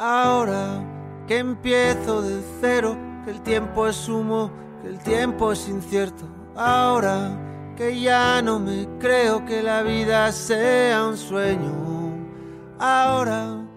Ahora que empiezo de cero, que el tiempo es humo, que el tiempo es incierto. Ahora que ya no me creo que la vida sea un sueño. Ahora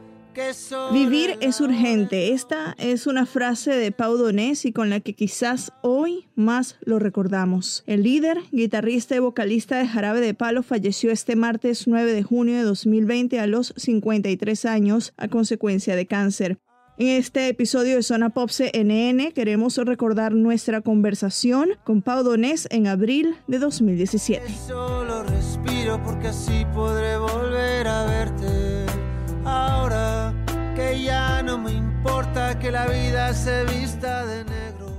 Vivir es urgente. Esta es una frase de Pau Donés y con la que quizás hoy más lo recordamos. El líder, guitarrista y vocalista de Jarabe de Palo falleció este martes 9 de junio de 2020 a los 53 años a consecuencia de cáncer. En este episodio de Zona Pop CNN queremos recordar nuestra conversación con Pau Donés en abril de 2017. Solo respiro porque así podré volver a verte. Ya no me importa que la vida se vista de.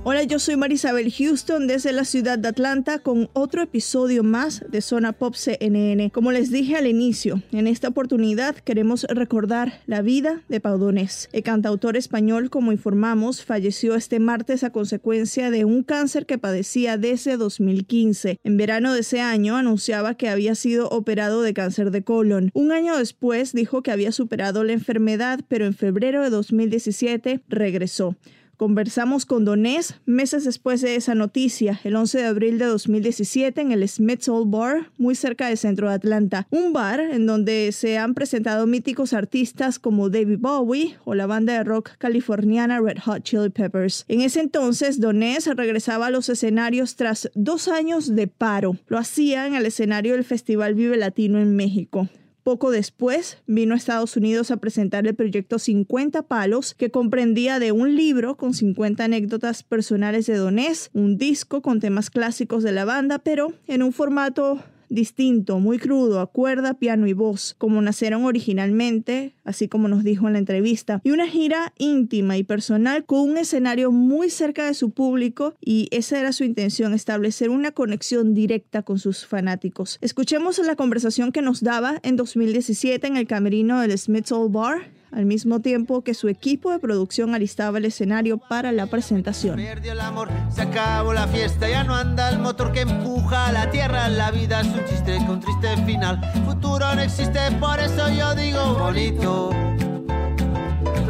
Hola, yo soy Marisabel Houston desde la ciudad de Atlanta con otro episodio más de Zona Pop CNN. Como les dije al inicio, en esta oportunidad queremos recordar la vida de Pau Donés. El cantautor español, como informamos, falleció este martes a consecuencia de un cáncer que padecía desde 2015. En verano de ese año anunciaba que había sido operado de cáncer de colon. Un año después dijo que había superado la enfermedad, pero en febrero de 2017 regresó. Conversamos con Donés meses después de esa noticia, el 11 de abril de 2017, en el Smith's Old Bar, muy cerca del centro de Atlanta. Un bar en donde se han presentado míticos artistas como David Bowie o la banda de rock californiana Red Hot Chili Peppers. En ese entonces, Donés regresaba a los escenarios tras dos años de paro. Lo hacía en el escenario del Festival Vive Latino en México. Poco después vino a Estados Unidos a presentar el proyecto 50 Palos, que comprendía de un libro con 50 anécdotas personales de Donés, un disco con temas clásicos de la banda, pero en un formato distinto, muy crudo, a cuerda, piano y voz, como nacieron originalmente, así como nos dijo en la entrevista, y una gira íntima y personal con un escenario muy cerca de su público y esa era su intención, establecer una conexión directa con sus fanáticos. Escuchemos la conversación que nos daba en 2017 en el camerino del Smith's Old Bar al mismo tiempo que su equipo de producción alistaba el escenario para la presentación. Perdió el amor, se acabó la fiesta, ya no anda el motor que empuja a la tierra. La vida es un chiste con triste final. Futuro no existe, por eso yo digo bonito.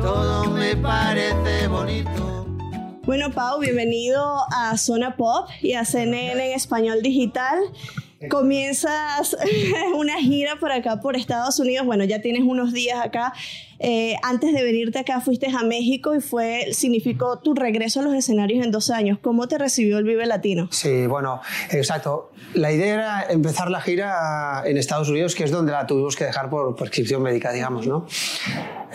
Todo me parece bonito. Bueno, Pau, bienvenido a Zona Pop y a CNN en español digital. Comienzas una gira por acá, por Estados Unidos. Bueno, ya tienes unos días acá. Eh, antes de venirte acá fuiste a México y fue significó tu regreso a los escenarios en dos años. ¿Cómo te recibió el Vive Latino? Sí, bueno, exacto. La idea era empezar la gira en Estados Unidos, que es donde la tuvimos que dejar por prescripción médica, digamos, ¿no?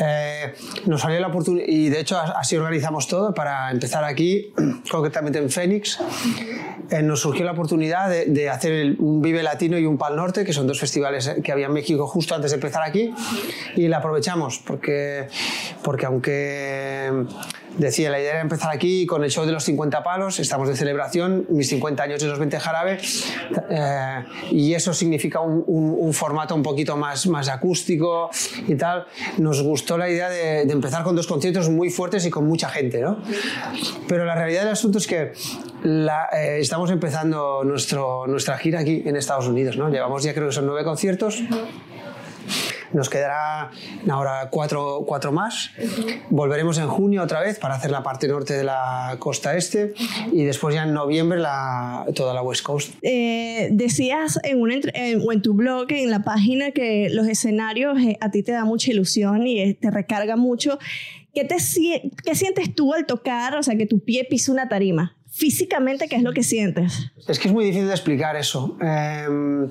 Eh, nos salió la oportunidad, y de hecho así organizamos todo para empezar aquí, concretamente en Phoenix. Eh, nos surgió la oportunidad de, hacer un Vive Latino y un Pal Norte, que son dos festivales que había en México justo antes de empezar aquí, y la aprovechamos porque, porque aunque decía, la idea era empezar aquí con el show de los 50 palos, estamos de celebración, mis 50 años de los 20 jarabe, eh, y eso significa un, un, formato un poquito más, más acústico y tal. Nos gustó la idea de, de, empezar con dos conciertos muy fuertes y con mucha gente, ¿no? Pero la realidad del asunto es que la, eh, estamos empezando nuestro, nuestra gira aquí en Estados Unidos, ¿no? Llevamos ya creo que son nueve conciertos. Nos quedará ahora cuatro, cuatro más. Volveremos en junio otra vez para hacer la parte norte de la costa este y después ya en noviembre la, toda la West Coast. Eh, decías en, un, o en tu blog, en la página, que los escenarios eh, a ti te da mucha ilusión y eh, te recarga mucho. ¿Qué, te, ¿Qué sientes tú al tocar, o sea, que tu pie pisa una tarima? Físicamente, ¿qué es lo que sientes? Es que es muy difícil de explicar eso. Em,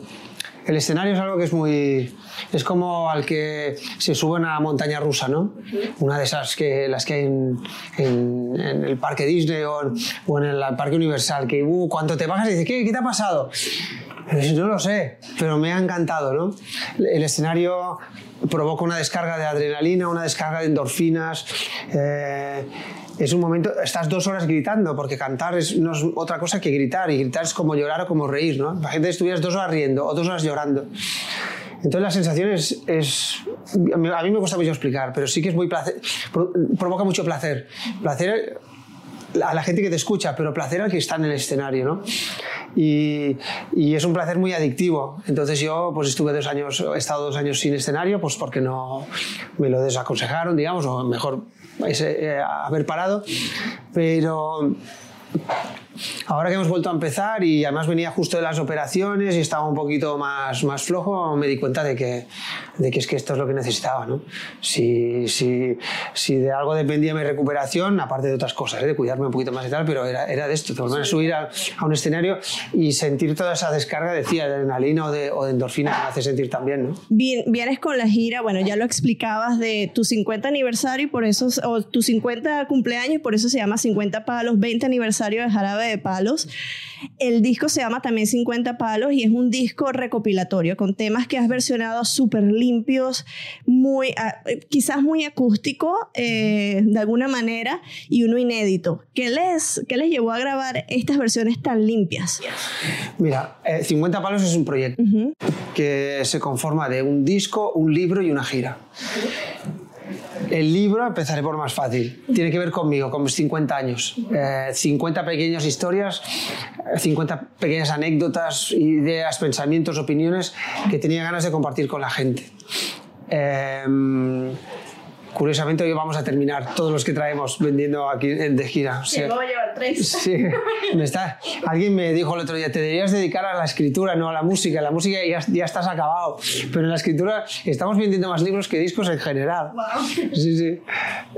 el escenario es algo que es muy es como al que se sube a una montaña rusa, ¿no? Una de esas que las que hay en, en- en el parque Disney o en, o en el parque Universal, que uh, cuando te bajas dices, ¿qué, qué te ha pasado? No lo sé, pero me ha encantado, ¿no? El escenario provoca una descarga de adrenalina, una descarga de endorfinas. eh, es un momento, estás dos horas gritando, porque cantar es, no es otra cosa que gritar, y gritar es como llorar o como reír, ¿no? La gente estuvieras dos horas riendo o dos horas llorando. Entonces la sensación es, a mí me cuesta mucho explicar, pero sí que es muy placer, pro- provoca mucho placer. Placer a la gente que te escucha, pero placer al que está en el escenario, ¿no? Y, y es un placer muy adictivo. Entonces yo pues estuve dos años, he estado dos años sin escenario, pues porque no me lo desaconsejaron, digamos, o mejor ese, eh, haber parado. Pero Ahora que hemos vuelto a empezar y además venía justo de las operaciones y estaba un poquito más, más flojo, me di cuenta de que, de que es que esto es lo que necesitaba. ¿no? Si, si, si de algo dependía mi recuperación, aparte de otras cosas, ¿eh? de cuidarme un poquito más y tal, pero era, era de esto, de volver a subir a, a un escenario y sentir toda esa descarga, decía, de adrenalina o de, o de endorfina que me hace sentir también. ¿no? Bien- vienes con la gira, bueno, ya lo explicabas de tu 50 aniversario y por eso, o tu 50 cumpleaños, por eso se llama 50 palos, 20 aniversario de Jarabe de Palos. El disco se llama también 50 palos y es un disco recopilatorio con temas que has versionado súper limpios, muy, ah, quizás muy acústico eh, de alguna manera y uno inédito. ¿Qué les, ¿Qué les llevó a grabar estas versiones tan limpias? Mira, eh, 50 Palos es un proyecto que se conforma de un disco, un libro y una gira. El libro, empezaré por más fácil, tiene que ver conmigo, con mis 50 años. Eh, 50 pequeñas historias, eh, 50 pequeñas anécdotas, ideas, pensamientos, opiniones que tenía ganas de compartir con la gente. Eh, curiosamente hoy vamos a terminar todos los que traemos vendiendo aquí en- de gira. O sea, a llevar tres. Sí, me está, alguien me dijo el otro día, te deberías dedicar a la escritura, no a la música. La música ya, ya estás acabado, pero en la escritura estamos vendiendo más libros que discos en general. Sí, sí.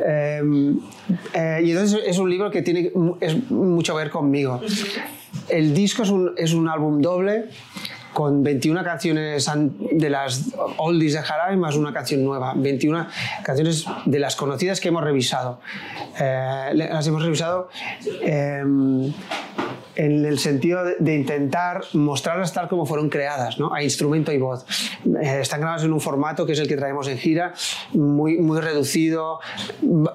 Eh, eh, y entonces es un libro que tiene es mucho que ver conmigo. El disco es un, es un álbum doble con 21 canciones an- de las oldies de Jarabe más una canción nueva. 21 canciones de las conocidas que hemos revisado. Eh, las hemos revisado eh, en el sentido de, intentar mostrarlas tal como fueron creadas, ¿no? a instrumento y voz. Eh, están grabadas en un formato que es el que traemos en gira, muy, muy reducido,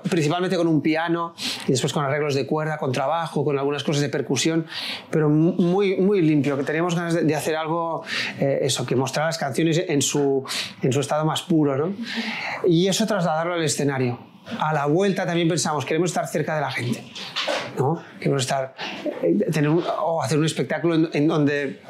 principalmente con un piano y después con arreglos de cuerda, con trabajo, con algunas cosas de percusión, pero mu- muy, muy limpio, que teníamos ganas de, de hacer algo, eh, eso, que mostrar las canciones en su, en su estado más puro, ¿no? Y eso trasladarlo al escenario. A la vuelta también pensamos, queremos estar cerca de la gente, ¿no? Queremos estar, eh, tener un- o hacer un espectáculo en, en donde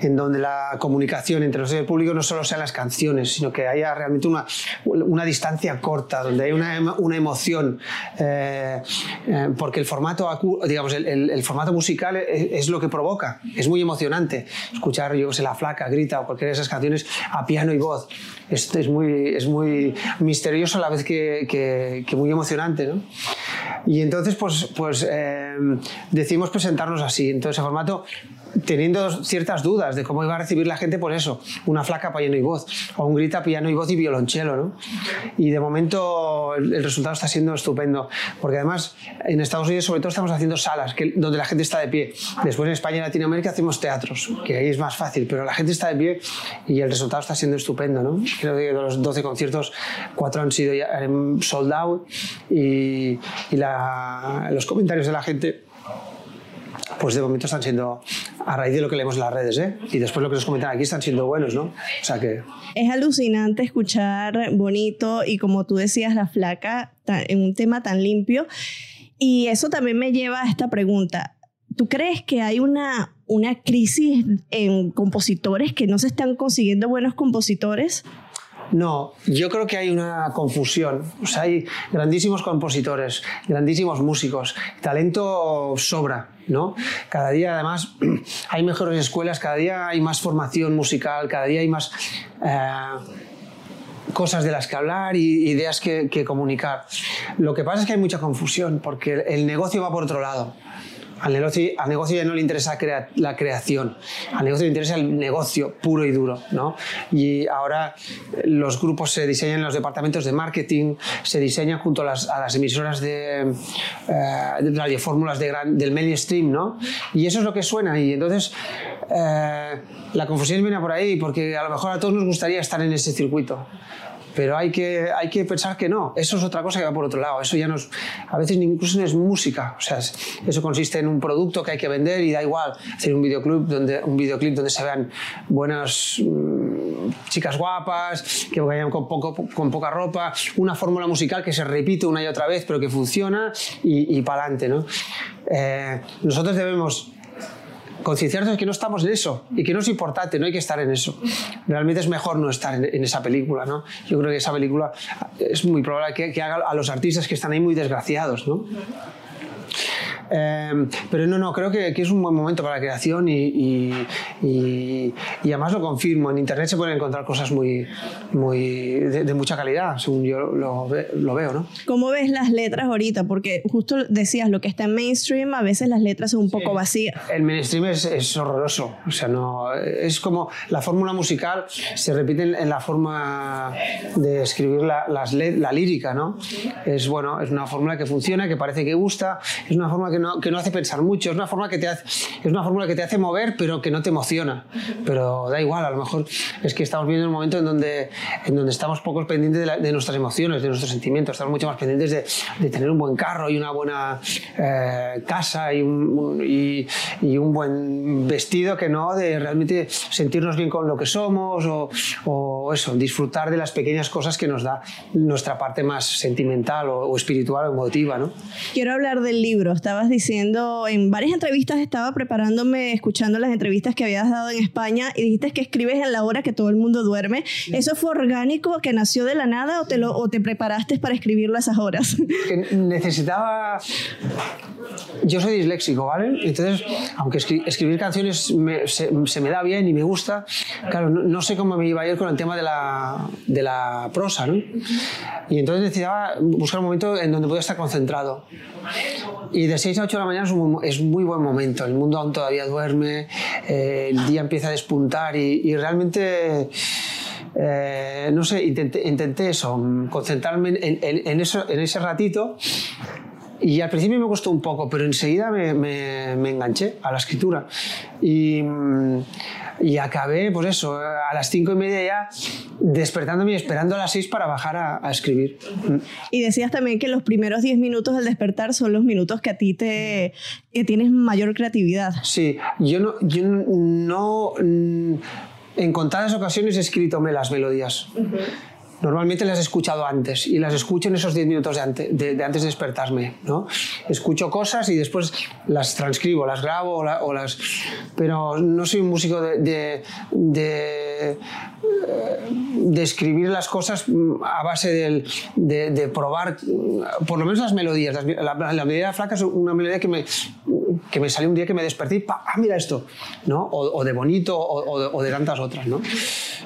en donde la comunicación entre nosotros y el público no solo sean las canciones, sino que haya realmente una, una distancia corta, donde hay una, una emoción, eh, eh, porque el formato, digamos, el, el- el formato musical es, es lo que provoca, es muy emocionante escuchar, yo sé, La Flaca, Grita o cualquiera de esas canciones a piano y voz. Esto es muy, es muy misterioso a la vez que, que- que muy emocionante, ¿no? Y entonces, pues, pues eh, decidimos presentarnos así, en todo ese formato, teniendo ciertas dudas de cómo iba a recibir la gente, pues eso, una flaca piano y voz, o un grita piano y voz y violonchelo, ¿no? Y de momento el, resultado está siendo estupendo, porque además en Estados Unidos sobre todo estamos haciendo salas que, donde la gente está de pie. Después en España y Latinoamérica hacemos teatros, que ahí es más fácil, pero la gente está de pie y el resultado está siendo estupendo, ¿no? Creo que de los 12 conciertos, cuatro han sido ya sold out y, y la- los comentarios de la gente pues de momento están siendo, a raíz de lo que leemos en las redes, ¿eh? y después lo que nos comentan aquí, están siendo buenos, ¿no? O sea que... Es alucinante escuchar bonito y como tú decías, la flaca en un tema tan limpio. Y eso también me lleva a esta pregunta. ¿Tú crees que hay una, una crisis en compositores que no se están consiguiendo buenos compositores? No, yo creo que hay una confusión. O sea, hay grandísimos compositores, grandísimos músicos, talento sobra, ¿no? Cada día, además, hay mejores escuelas, cada día hay más formación musical, cada día hay más eh, cosas de las que hablar y ideas que, que comunicar. Lo que pasa es que hay mucha confusión, porque el negocio va por otro lado. Al negocio, al negocio ya no le interesa la creación, al negocio le interesa el negocio puro y duro. ¿no? Y ahora los grupos se diseñan en los departamentos de marketing, se diseñan junto a las, emisoras de, eh, de radiofórmulas de del mainstream, ¿no? Y eso es lo que suena. Y entonces eh, la confusión viene por ahí, porque a lo mejor a todos nos gustaría estar en ese circuito pero hay que, hay que pensar que no, eso es otra cosa que va por otro lado, eso ya no es, a veces incluso no es música, o sea, eso consiste en un producto que hay que vender y da igual. Hacer un videoclip donde, un videoclip donde se vean buenas mm, chicas guapas, que vayan con, poco, con poca ropa, una fórmula musical que se repite una y otra vez pero que funciona y, y para adelante, ¿no? Eh, nosotros debemos concienciarnos que no estamos en eso y que no es importante, no hay que estar en eso. Realmente es mejor no estar en, esa película, ¿no? Yo creo que esa película es muy probable que, que haga a los artistas que están ahí muy desgraciados, ¿no? Em, pero no, no, creo que, que, es un buen momento para la creación y, y, y, además lo confirmo. En Internet se pueden encontrar cosas muy, muy de, mucha calidad, según yo lo, lo, veo, ¿no? ¿Cómo ves las letras ahorita? Porque justo decías, lo que está en mainstream, a veces las letras son un poco vacías. El mainstream es, es, horroroso. O sea, no, es como la fórmula musical se repite en, la forma de escribir la, las, la lírica, ¿no? Es, bueno, es una fórmula que funciona, que parece que gusta, es una forma que que no, hace pensar mucho, es una, forma que te hace, es una fórmula que te hace mover, pero que no te emociona. Pero da igual, a lo mejor es que estamos viviendo un momento en donde, en donde estamos poco pendientes de, nuestras emociones, de nuestros sentimientos, estamos mucho más pendientes de, de tener un buen carro y una buena eh, casa y un, y, y un, buen vestido que no de realmente sentirnos bien con lo que somos o, o, eso, disfrutar de las pequeñas cosas que nos da nuestra parte más sentimental o, o espiritual o emotiva. ¿no? Quiero hablar del libro, estabas diciendo, en varias entrevistas estaba preparándome, escuchando las entrevistas que habías dado en España y dijiste que escribes en la hora que todo el mundo duerme. ¿Eso fue orgánico, que nació de la nada o te, lo, o te preparaste para escribirlo a esas horas? Que necesitaba... Yo soy disléxico, ¿vale? Entonces, aunque escribir canciones se, me da bien y me gusta, claro, no, sé cómo me iba a ir con el tema de la, de la prosa, ¿no? Y entonces necesitaba buscar un momento en donde pudiera estar concentrado. Y de 6 a 8 de la mañana es un es muy buen momento. El mundo aún todavía duerme, eh, el día empieza a despuntar y, realmente... Eh, no sé, intenté, intenté, eso, concentrarme en, en, eso, en ese ratito y al principio me costó un poco, pero enseguida me, me, me enganché a la escritura. Y, y, acabé, pues eso, a las cinco y media ya despertándome y esperando a las seis para bajar a, a escribir. Y decías también que los primeros diez minutos del despertar son los minutos que a ti te que tienes mayor creatividad. Sí, yo no, yo no en contadas ocasiones he escrito las melodías. Normalmente las he escuchado antes y las escucho en esos 10 minutos de, antes de, antes de despertarme. ¿no? Escucho cosas y después las transcribo, las grabo o, las... Pero no soy un músico de, de, de, escribir las cosas a base de, probar, por lo menos las melodías. La, la, melodía flaca es una melodía que me, que me salió un día que me desperté y ¡ah, mira esto! ¿no? O, de bonito o, de, tantas otras. ¿no?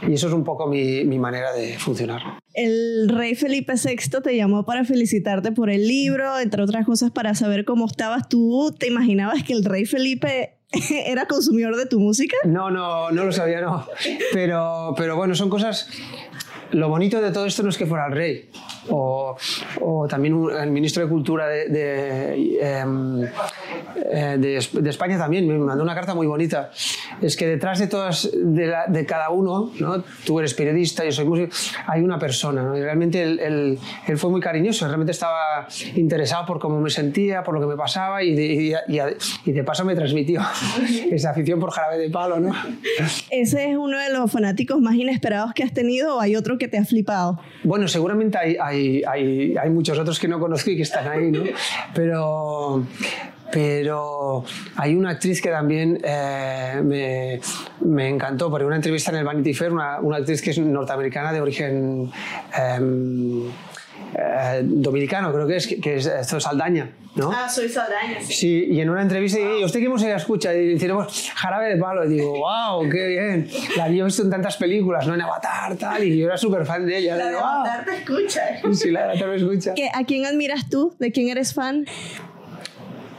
Y eso es un poco mi, mi manera de funcionar. El rey Felipe VI te llamó para felicitarte por el libro, entre otras cosas para saber cómo estabas tú. ¿Te imaginabas que el rey Felipe era consumidor de tu música? No, no, no lo sabía, no. Pero, pero bueno, son cosas... Lo bonito de todo esto no es que fuera el rey, o, o también el ministro de Cultura de, de, em, eh, de, España también me mandó una carta muy bonita. Es que detrás de todas, de, de cada uno, ¿no? tú eres periodista, yo soy músico, hay una persona. ¿no? Y realmente él, él, fue muy cariñoso, realmente estaba interesado por cómo me sentía, por lo que me pasaba y de, y, de paso me transmitió esa afición por jarabe de palo. ¿no? ¿Ese es uno de los fanáticos más inesperados que has tenido o hay otro que te ha flipado? Bueno, seguramente hay, hay, hay, hay muchos otros que no conozco y que están ahí, ¿no? Pero pero hay una actriz que también eh, me, me, encantó, porque una entrevista en el Vanity Fair, una, una actriz que es norteamericana de origen em, eh, dominicano, creo que es, que es esto es Saldaña, ¿no? Ah, soy Saldaña, sí. Sí, y en una entrevista, y ¿usted qué música escucha? Y decimos, Jarabe de Palo, y digo, wow, qué bien. La había visto en tantas películas, ¿no? En Avatar, tal, y yo era súper fan de ella. La de Avatar te escucha. Sí, la de Avatar me escucha. ¿A quién admiras tú? ¿De quién eres fan?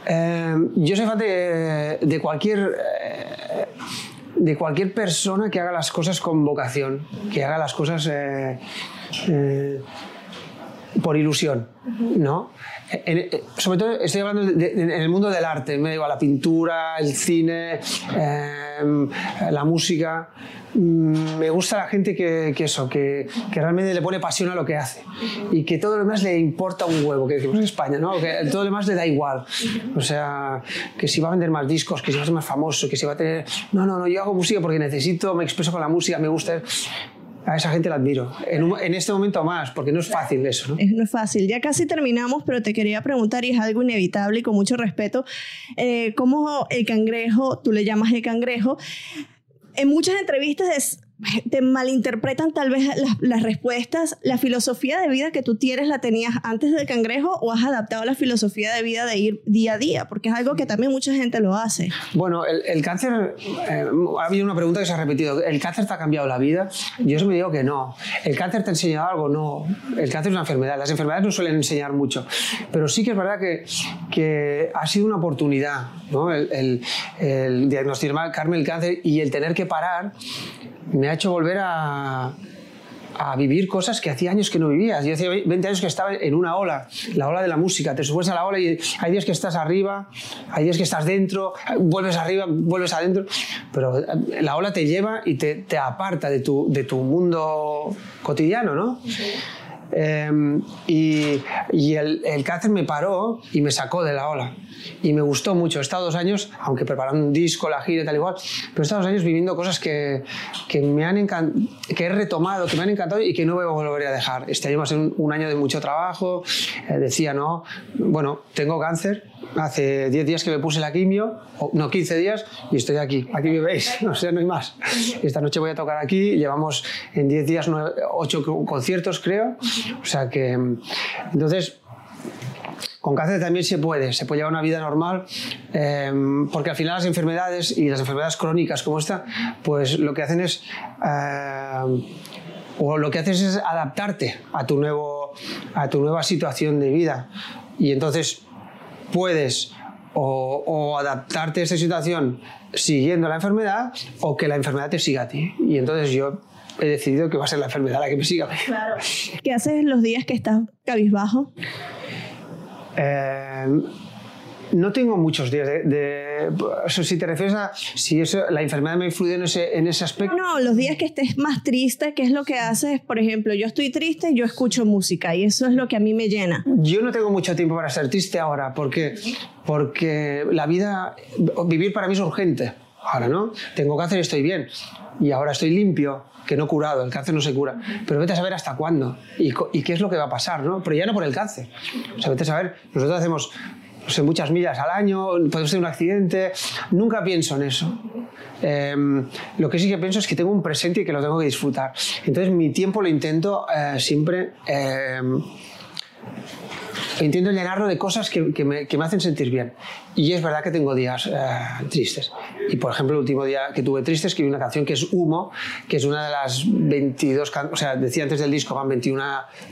Eh, yo soy fan de, de cualquier... eh, de cualquier persona que haga las cosas con vocación, que haga las cosas eh, eh, por ilusión, ¿no? En- en- sobre todo estoy hablando de- de- en el mundo del arte, me digo, la pintura, el cine, eh, la música. Mm, Me gusta la gente que, que eso, que, que realmente le pone pasión a lo que hace y que todo lo demás le importa un huevo, que decimos en España, ¿no? Que todo lo demás le da igual. O sea, que si va a vender más discos, que si va a ser más famoso, que si va a tener... No, no, no, yo hago música porque necesito, me expreso con la música, me gusta... A esa gente la admiro. En, un- en este momento más, porque no es fácil eso, ¿no? No es fácil. Ya casi terminamos, pero te quería preguntar, y es algo inevitable y con mucho respeto, eh, ¿cómo el cangrejo, tú le llamas el cangrejo, en muchas entrevistas te malinterpretan tal vez las, respuestas, la filosofía de vida que tú tienes la tenías antes del cangrejo o has adaptado la filosofía de vida de ir día a día, porque es algo que también mucha gente lo hace. Bueno, el, el cáncer, eh, ha habido una pregunta que se ha repetido. ¿El cáncer te ha cambiado la vida? Yo eso me digo que no. ¿El cáncer te ha enseñado algo? No. El cáncer es una enfermedad. Las enfermedades no suelen enseñar mucho. Pero sí que es verdad que, que ha sido una oportunidad, ¿no? El, el, el diagnosticarme el cáncer y el tener que parar me ha hecho volver a, a vivir cosas que hacía años que no vivías. Yo hacía 20 años que estaba en una ola, la ola de la música. Te subes a la ola y hay días que estás arriba, hay días que estás dentro, vuelves arriba, vuelves adentro, pero eh, la ola te lleva y te, te aparta de tu, de tu mundo cotidiano, ¿no? Eh, y y el, el cáncer me paró y me sacó de la ola. Y me gustó mucho. He estado dos años, aunque preparando un disco, la gira y tal igual, pero he estado dos años viviendo cosas que, que me han que he retomado, que me han encantado y que no voy a volver a dejar. Este año va a ser un, un año de mucho trabajo. Eh, decía, no, bueno, tengo cáncer. Hace 10 días que me puse la quimio, no, 15 días, y estoy aquí. Aquí me veis, o sea, no hay más. Esta noche voy a tocar aquí. Llevamos en 10 días 8 conciertos, creo. O sea que, entonces, con cáncer también se puede, se puede llevar una vida normal, eh, porque al final las enfermedades y las enfermedades crónicas como esta, pues lo que hacen es, eh, o lo que haces es adaptarte a tu, nuevo, a tu nueva situación de vida. Y entonces puedes o, o adaptarte a esa situación siguiendo la enfermedad o que la enfermedad te siga a ti. Y entonces yo he decidido que va a ser la enfermedad la que me siga. mí. ¿Qué haces los días que estás cabizbajo? Eh, no tengo muchos días de, de- o sea, si te refieres a si eso, la enfermedad me ha influido en ese, en ese aspecto. No, los días que estés más triste, ¿qué es lo que haces? Por ejemplo, yo estoy triste, yo escucho música y eso es lo que a mí me llena. Yo no tengo mucho tiempo para ser triste ahora, porque, porque la vida, vivir para mí es urgente. Ahora, ¿no? Tengo cáncer y estoy bien. Y ahora estoy limpio, que no curado, el cáncer no se cura. Pero vete a saber hasta cuándo y, y qué es lo que va a pasar, ¿no? Pero ya no por el cáncer. O sea, vete a saber, nosotros hacemos no sé, muchas millas al año, podemos tener un accidente. Nunca pienso en eso. Em, lo que sí que pienso es que tengo un presente y que lo tengo que disfrutar. Entonces mi tiempo lo intento eh, siempre... em, intento llenarlo de cosas que, que me, que me hacen sentir bien. Y es verdad que tengo días eh, tristes. Y por ejemplo, el último día que tuve triste escribí una canción que es Humo, que es una de las 22 canciones, o sea, decía antes del disco, van 21,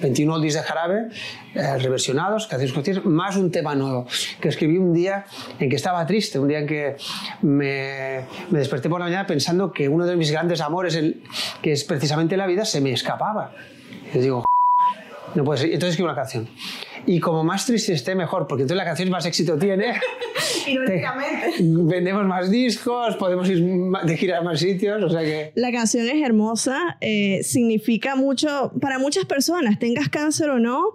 21 oldies de jarabe, eh, reversionados, canciones conocidas, más un tema nuevo, que escribí un día en que estaba triste, un día en que me, me desperté por la mañana pensando que uno de mis grandes amores, el, que es precisamente la vida, se me escapaba. Y digo, no puede ser. Entonces escribo una canción. Y como más triste esté, mejor, porque entonces la canción más éxito tiene. Irónicamente. Te- vendemos más discos, podemos ir de gira a más sitios, o sea que. La canción es hermosa, eh, significa mucho para muchas personas, tengas cáncer o no,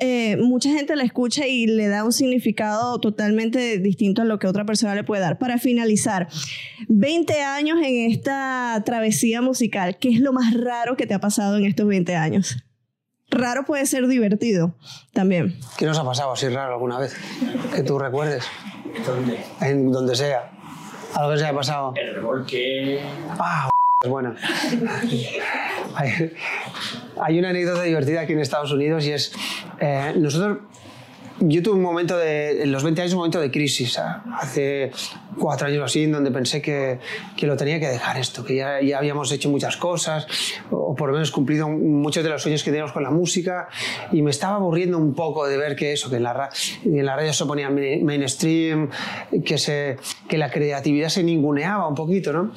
eh, mucha gente la escucha y le da un significado totalmente distinto a lo que otra persona le puede dar. Para finalizar, 20 años en esta travesía musical, ¿qué es lo más raro que te ha pasado en estos 20 años? Raro puede ser divertido también. ¿Qué nos ha pasado así raro alguna vez? Que tú recuerdes. ¿Dónde? En donde sea. Algo que se haya pasado. El remolque. Ah, es buena. Hay, hay una anécdota divertida aquí en Estados Unidos y es, eh, nosotros yo tuve un momento de, en los 20 años, un momento de crisis, ¿ah? hace cuatro años así, en donde pensé que, que lo tenía que dejar esto, que ya, ya, habíamos hecho muchas cosas, o por lo menos cumplido muchos de los sueños que teníamos con la música, y me estaba aburriendo un poco de ver que eso, que en la, en la radio se ponía mainstream, que, se, que la creatividad se ninguneaba un poquito, ¿no?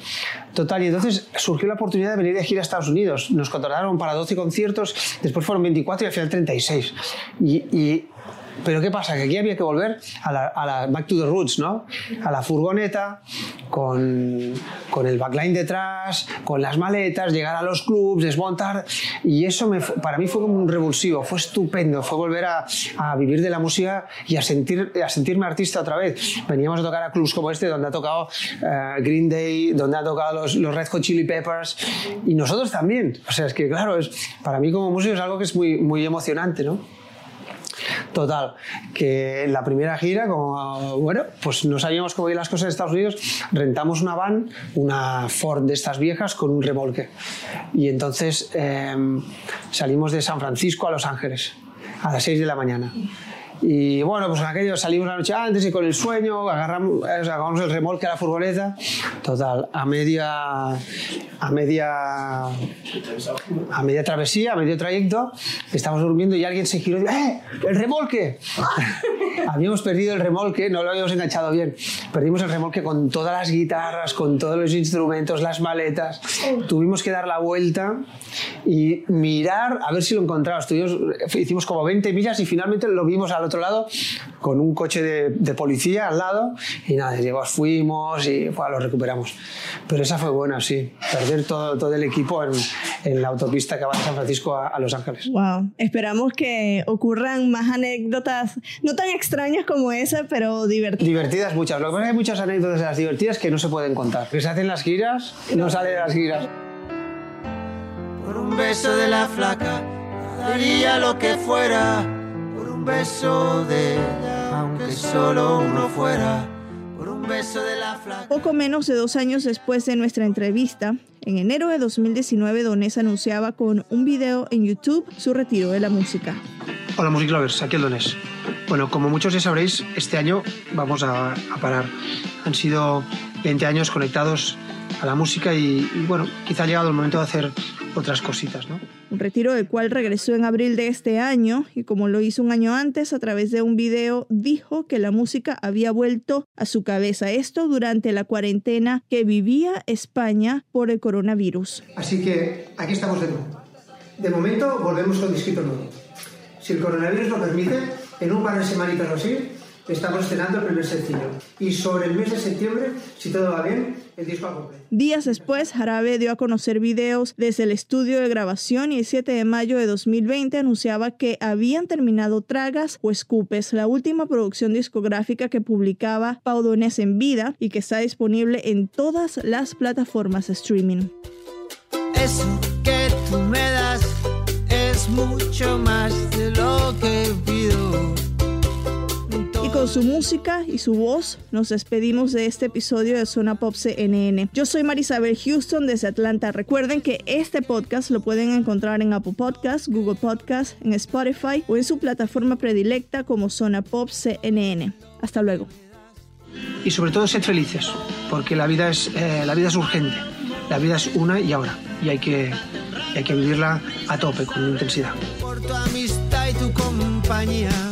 Total, y entonces surgió la oportunidad de venir de gira a Estados Unidos. Nos contrataron para 12 conciertos, después fueron 24 y al final 36. y, y pero ¿qué pasa? Que aquí había que volver a la, Back to the Roots, ¿no? A la furgoneta, con, con, el backline detrás, con las maletas, llegar a los clubs, desmontar. Y eso para mí fue como un revulsivo, fue estupendo. Fue volver a, vivir de la música y a, sentir, a sentirme artista otra vez. Veníamos a tocar a clubs como este, donde ha tocado uh, Green Day, donde ha tocado los, los, Red Hot Chili Peppers, y nosotros también. O sea, es que, claro, para mí como músico es algo que es muy, muy emocionante, ¿no? Total, que la primera gira, como bueno, pues no sabíamos cómo iban las cosas en Estados Unidos, rentamos una van, una Ford de estas viejas con un remolque. Y entonces eh, salimos de San Francisco a Los Ángeles a las 6 de la mañana. Y bueno, pues aquello salimos la noche antes y con el sueño agarramos, agarramos el remolque a la furgoneta. Total, a media, a media, a media travesía, a medio trayecto, estamos durmiendo y alguien se giró y dijo, ¡eh! ¡El remolque! habíamos perdido el remolque, no lo habíamos enganchado bien. Perdimos el remolque con todas las guitarras, con todos los instrumentos, las maletas. Tuvimos que dar la vuelta y mirar a ver si lo encontramos. hicimos como 20 millas y finalmente lo vimos al otro lado con un coche de, de policía al lado y nada, llegamos, fuimos y pues, lo recuperamos. Pero esa fue buena, sí, perder todo, todo el equipo en, en la autopista que va de San Francisco a, a, Los Ángeles. Wow, esperamos que ocurran más anécdotas, no tan extrañas como esa, pero divertidas. Divertidas muchas, lo que pasa es que hay muchas anécdotas de las divertidas que no se pueden contar. Que se hacen las giras, no sale de las giras. Por un beso de la flaca, daría lo que fuera un beso de ella, aunque solo uno fuera. Por un beso de la flaca. Poco menos de dos años después de nuestra entrevista, en enero de 2019, Donés anunciaba con un video en YouTube su retiro de la música. Hola Music Lovers, aquí el Donés. Bueno, como muchos ya sabréis, este año vamos a, a parar. Han sido 20 años conectados a la música y, y, bueno, quizá ha llegado el momento de hacer otras cositas, ¿no? Un retiro del cual regresó en abril de este año y como lo hizo un año antes a través de un video dijo que la música había vuelto a su cabeza. Esto durante la cuarentena que vivía España por el coronavirus. Así que aquí estamos de nuevo. De momento volvemos con disquito nuevo. Si el coronavirus lo permite, en un par de semanitas o así, estamos estrenando el primer sencillo. Y sobre el mes de septiembre, si todo va bien, el disco a completo. Días después, Jarabe dio a conocer videos desde el estudio de grabación y el 7 de mayo de 2020 anunciaba que habían terminado Tragas o Escupes, la última producción discográfica que publicaba Paudones en vida y que está disponible en todas las plataformas de streaming. Eso que tú me das es mucho más de lo que con su música y su voz nos despedimos de este episodio de Zona Pop CNN. Yo soy Marisabel Houston desde Atlanta. Recuerden que este podcast lo pueden encontrar en Apple Podcasts, Google Podcasts, en Spotify o en su plataforma predilecta como Zona Pop CNN. Hasta luego. Y sobre todo sed felices, porque la vida es, eh, la vida es urgente. La vida es una y ahora. Y hay que, hay que vivirla a tope, con intensidad. Por tu amistad y tu compañía